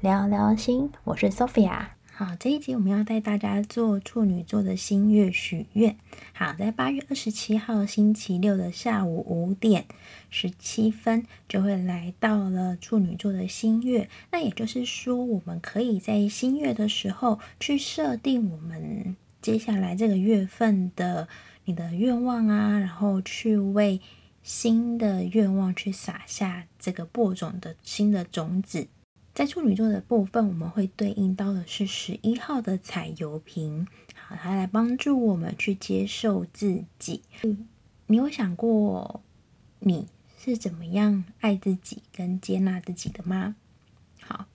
聊聊心，我是 Sophia。好，这一集我们要带大家做处女座的新月许愿。好，在八月二十七号星期六的下午五点十七分，就会来到了处女座的新月。那也就是说，我们可以在新月的时候去设定我们接下来这个月份的你的愿望啊，然后去为新的愿望去撒下这个播种的新的种子。在处女座的部分，我们会对应到的是十一号的彩油瓶，好，它来帮助我们去接受自己。你有想过你是怎么样爱自己跟接纳自己的吗？好，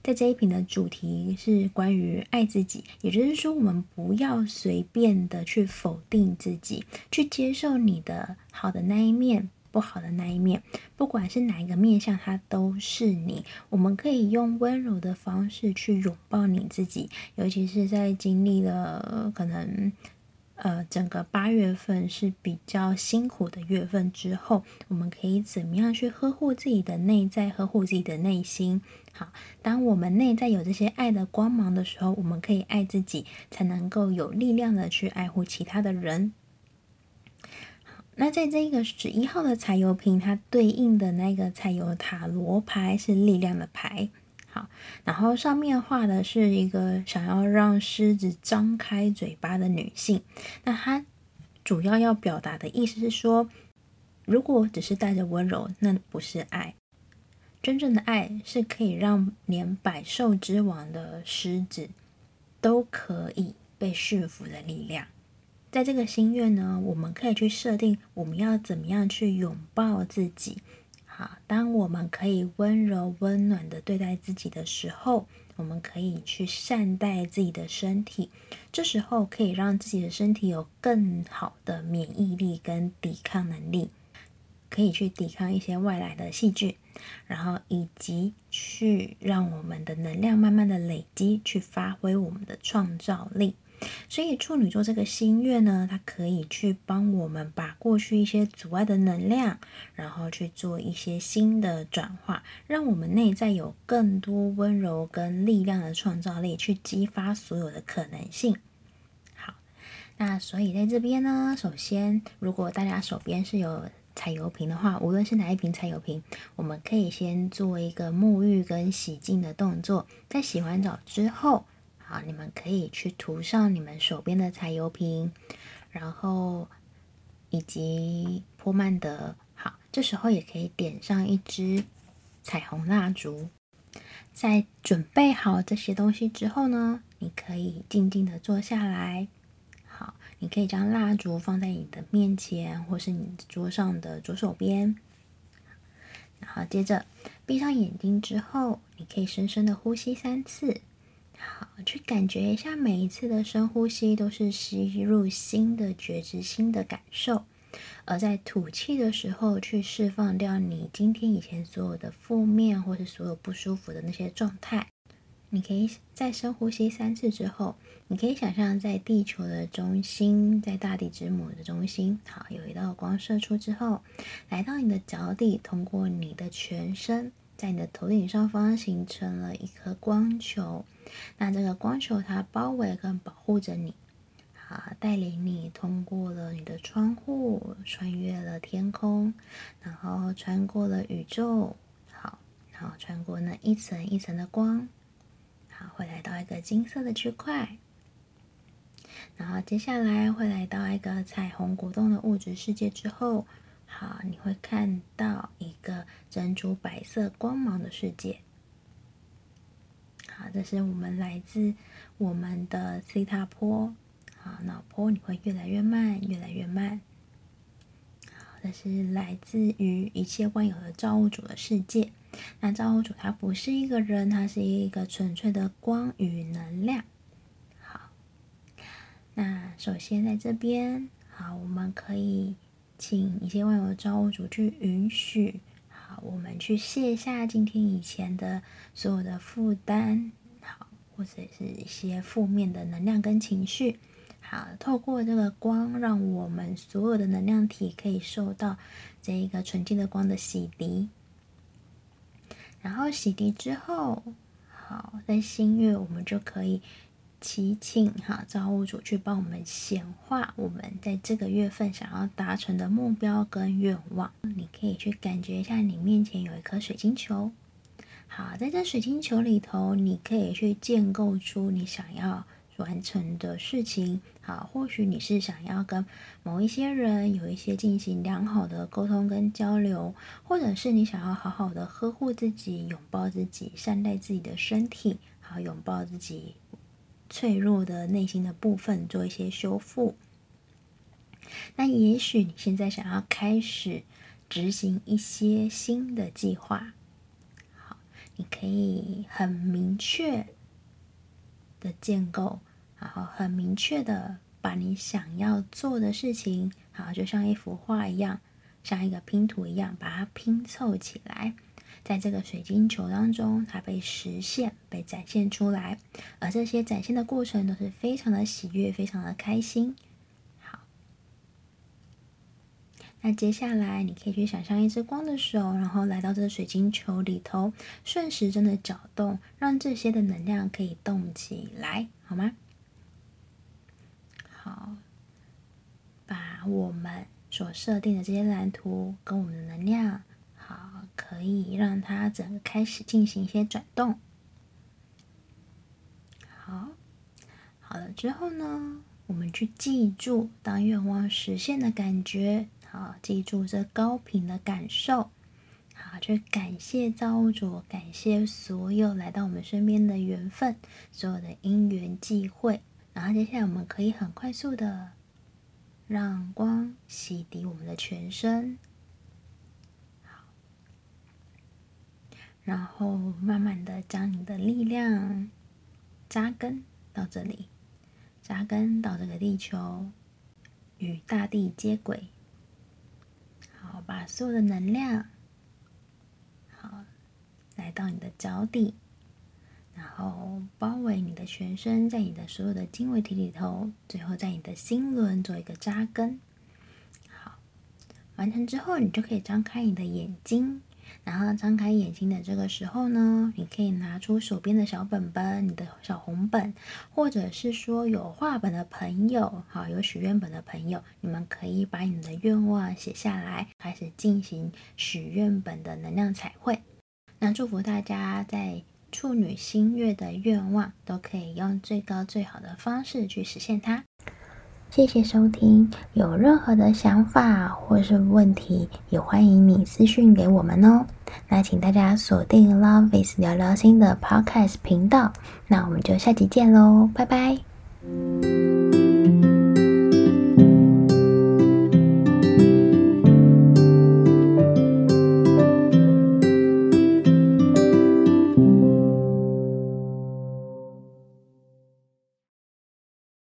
在这一瓶的主题是关于爱自己，也就是说，我们不要随便的去否定自己，去接受你的好的那一面。不好的那一面，不管是哪一个面向，它都是你。我们可以用温柔的方式去拥抱你自己，尤其是在经历了可能呃整个八月份是比较辛苦的月份之后，我们可以怎么样去呵护自己的内在，呵护自己的内心？好，当我们内在有这些爱的光芒的时候，我们可以爱自己，才能够有力量的去爱护其他的人。那在这个十一号的彩油瓶，它对应的那个彩油塔罗牌是力量的牌，好，然后上面画的是一个想要让狮子张开嘴巴的女性。那它主要要表达的意思是说，如果只是带着温柔，那不是爱。真正的爱是可以让连百兽之王的狮子都可以被驯服的力量。在这个心愿呢，我们可以去设定我们要怎么样去拥抱自己。好，当我们可以温柔温暖的对待自己的时候，我们可以去善待自己的身体。这时候可以让自己的身体有更好的免疫力跟抵抗能力，可以去抵抗一些外来的细菌，然后以及去让我们的能量慢慢的累积，去发挥我们的创造力。所以处女座这个新月呢，它可以去帮我们把过去一些阻碍的能量，然后去做一些新的转化，让我们内在有更多温柔跟力量的创造力，去激发所有的可能性。好，那所以在这边呢，首先如果大家手边是有彩油瓶的话，无论是哪一瓶彩油瓶，我们可以先做一个沐浴跟洗净的动作，在洗完澡之后。好，你们可以去涂上你们手边的彩油瓶，然后以及波曼德。好，这时候也可以点上一支彩虹蜡烛。在准备好这些东西之后呢，你可以静静的坐下来。好，你可以将蜡烛放在你的面前，或是你桌上的左手边。然后接着闭上眼睛之后，你可以深深的呼吸三次。好，去感觉一下，每一次的深呼吸都是吸入新的觉知、新的感受；而在吐气的时候，去释放掉你今天以前所有的负面或是所有不舒服的那些状态。你可以在深呼吸三次之后，你可以想象在地球的中心，在大地之母的中心，好，有一道光射出之后，来到你的脚底，通过你的全身。在你的头顶上方形成了一颗光球，那这个光球它包围跟保护着你，好，带领你通过了你的窗户，穿越了天空，然后穿过了宇宙，好，然后穿过那一层一层的光，好，会来到一个金色的区块，然后接下来会来到一个彩虹果冻的物质世界之后。好，你会看到一个珍珠白色光芒的世界。好，这是我们来自我们的西塔波。好，脑波你会越来越慢，越来越慢。好，这是来自于一切万有的造物主的世界。那造物主他不是一个人，他是一个纯粹的光与能量。好，那首先在这边，好，我们可以。请一些万有的造物主去允许，我们去卸下今天以前的所有的负担，好，或者是一些负面的能量跟情绪，好，透过这个光，让我们所有的能量体可以受到这一个纯净的光的洗涤。然后洗涤之后，好在新月我们就可以祈请哈造物主去帮我们显化我们在这个月份想要达成的目标跟愿望。你可以去感觉一下，你面前有一颗水晶球。好，在这水晶球里头，你可以去建构出你想要完成的事情。好，或许你是想要跟某一些人有一些进行良好的沟通跟交流，或者是你想要好好的呵护自己、拥抱自己、善待自己的身体，好，拥抱自己脆弱的内心的部分，做一些修复。那也许你现在想要开始执行一些新的计划，好，你可以很明确的建构。然后很明确的把你想要做的事情，好，就像一幅画一样，像一个拼图一样，把它拼凑起来，在这个水晶球当中，它被实现、被展现出来。而这些展现的过程都是非常的喜悦、非常的开心。好，那接下来你可以去想象一只光的手，然后来到这个水晶球里头，顺时针的搅动，让这些的能量可以动起来，好吗？好，把我们所设定的这些蓝图跟我们的能量，可以让它整个开始进行一些转动。好，好了之后呢，我们去记住当愿望实现的感觉，好，记住这高频的感受，好，去感谢造物主，感谢所有来到我们身边的缘分，所有的因缘际会。然后接下来我们可以很快速的让光洗涤我们的全身，然后慢慢的将你的力量扎根到这里，扎根到这个地球，与大地接轨，好，把所有的能量，好，来到你的脚底。然后包围你的全身，在你的所有的经纬体里头，最后在你的心轮做一个扎根。好，完成之后，你就可以张开你的眼睛。然后张开眼睛的这个时候呢，你可以拿出手边的小本本，你的小红本，或者是说有画本的朋友，好，有许愿本的朋友，你们可以把你们的愿望写下来，开始进行许愿本的能量彩绘。那祝福大家在。处女新月的愿望都可以用最高最好的方式去实现它。谢谢收听，有任何的想法或是问题，也欢迎你私讯给我们哦。那请大家锁定 Love is 聊聊心的 Podcast 频道，那我们就下集见喽，拜拜。